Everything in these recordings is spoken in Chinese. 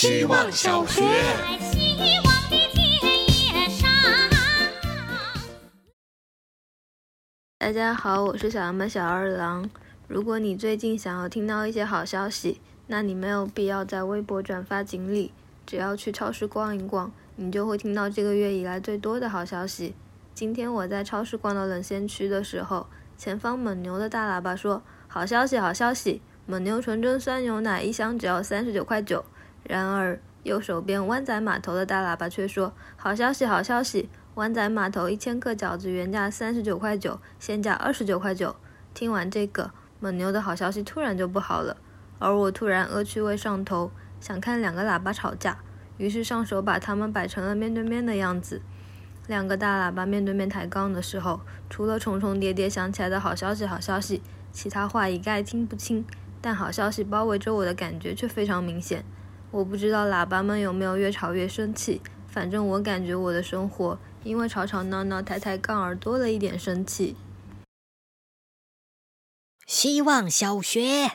希望小学。希望的田野上。大家好，我是小羊的小二郎。如果你最近想要听到一些好消息，那你没有必要在微博转发锦鲤，只要去超市逛一逛，你就会听到这个月以来最多的好消息。今天我在超市逛到冷鲜区的时候，前方蒙牛的大喇叭说：“好消息，好消息！蒙牛纯正酸牛奶一箱只要三十九块九。”然而，右手边湾仔码头的大喇叭却说：“好消息，好消息！湾仔码头一千克饺子原价三十九块九，现价二十九块九。”听完这个，蒙牛的好消息突然就不好了，而我突然恶趣味上头，想看两个喇叭吵架，于是上手把它们摆成了面对面的样子。两个大喇叭面对面抬杠的时候，除了重重叠叠响起来的好消息、好消息，其他话一概听不清。但好消息包围着我的感觉却非常明显。我不知道喇叭们有没有越吵越生气，反正我感觉我的生活因为吵吵闹闹、抬抬杠而多了一点生气。希望小学。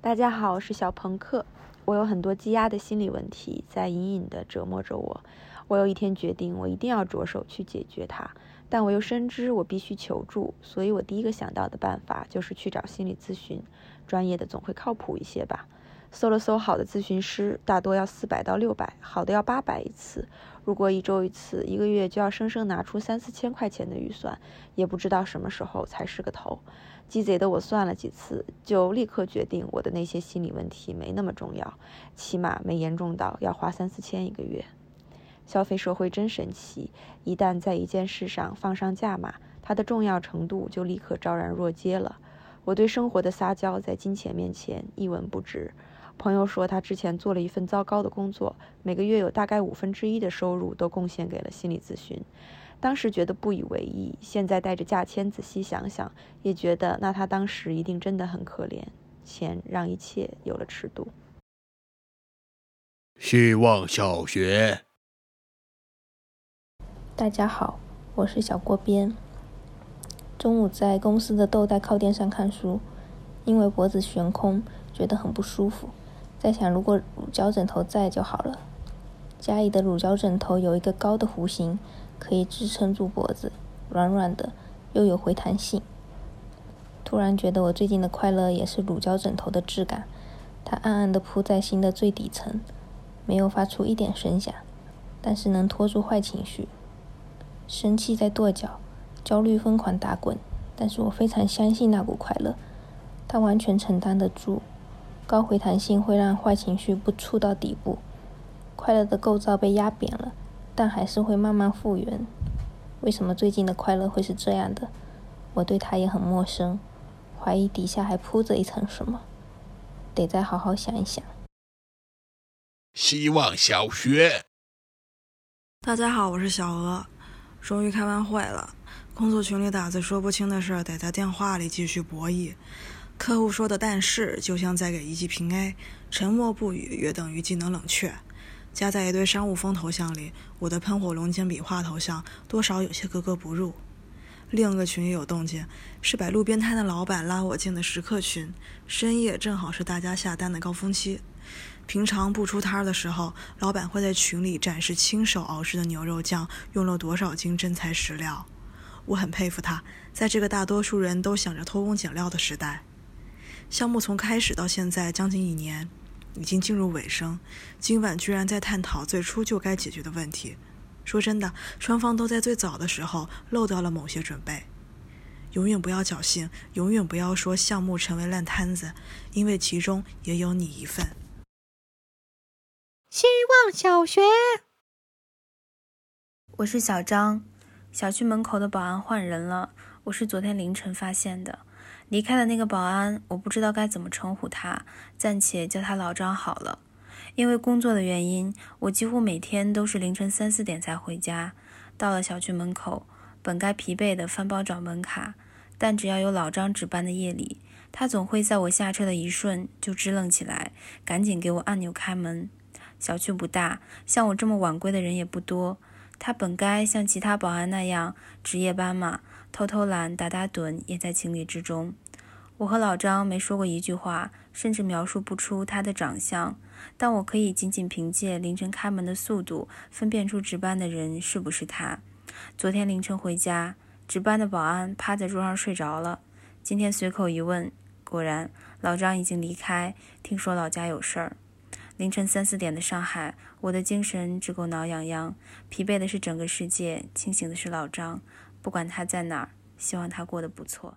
大家好，我是小朋克。我有很多积压的心理问题在隐隐地折磨着我。我有一天决定，我一定要着手去解决它，但我又深知我必须求助，所以我第一个想到的办法就是去找心理咨询。专业的总会靠谱一些吧？搜了搜，好的咨询师大多要四百到六百，好的要八百一次。如果一周一次，一个月就要生生拿出三四千块钱的预算，也不知道什么时候才是个头。鸡贼的我算了几次，就立刻决定我的那些心理问题没那么重要，起码没严重到要花三四千一个月。消费社会真神奇，一旦在一件事上放上价码，它的重要程度就立刻昭然若揭了。我对生活的撒娇在金钱面前一文不值。朋友说他之前做了一份糟糕的工作，每个月有大概五分之一的收入都贡献给了心理咨询。当时觉得不以为意，现在带着价签仔细想想，也觉得那他当时一定真的很可怜。钱让一切有了尺度。希望小学。大家好，我是小锅边。中午在公司的豆袋靠垫上看书，因为脖子悬空，觉得很不舒服。在想，如果乳胶枕头在就好了。家里的乳胶枕头有一个高的弧形，可以支撑住脖子，软软的，又有回弹性。突然觉得我最近的快乐也是乳胶枕头的质感，它暗暗地铺在心的最底层，没有发出一点声响，但是能拖住坏情绪。生气在跺脚，焦虑疯狂打滚，但是我非常相信那股快乐，它完全承担得住。高回弹性会让坏情绪不触到底部，快乐的构造被压扁了，但还是会慢慢复原。为什么最近的快乐会是这样的？我对它也很陌生，怀疑底下还铺着一层什么，得再好好想一想。希望小学。大家好，我是小鹅。终于开完会了，工作群里打字说不清的事儿，得在电话里继续博弈。客户说的“但是”就像在给一记平 A，沉默不语约等于技能冷却。加在一堆商务风头像里，我的喷火龙尖笔画头像多少有些格格不入。另一个群也有动静，是摆路边摊的老板拉我进的食客群。深夜正好是大家下单的高峰期。平常不出摊的时候，老板会在群里展示亲手熬制的牛肉酱用了多少斤真材实料。我很佩服他，在这个大多数人都想着偷工减料的时代。项目从开始到现在将近一年，已经进入尾声。今晚居然在探讨最初就该解决的问题。说真的，双方都在最早的时候漏掉了某些准备。永远不要侥幸，永远不要说项目成为烂摊子，因为其中也有你一份。希望小学。我是小张，小区门口的保安换人了，我是昨天凌晨发现的。离开的那个保安，我不知道该怎么称呼他，暂且叫他老张好了。因为工作的原因，我几乎每天都是凌晨三四点才回家。到了小区门口，本该疲惫的翻包找门卡，但只要有老张值班的夜里，他总会在我下车的一瞬就支棱起来，赶紧给我按钮开门。小区不大，像我这么晚归的人也不多。他本该像其他保安那样值夜班嘛，偷偷懒、打打盹也在情理之中。我和老张没说过一句话，甚至描述不出他的长相，但我可以仅仅凭借凌晨开门的速度，分辨出值班的人是不是他。昨天凌晨回家，值班的保安趴在桌上睡着了。今天随口一问，果然老张已经离开，听说老家有事儿。凌晨三四点的上海，我的精神只够挠痒痒，疲惫的是整个世界，清醒的是老张。不管他在哪儿，希望他过得不错。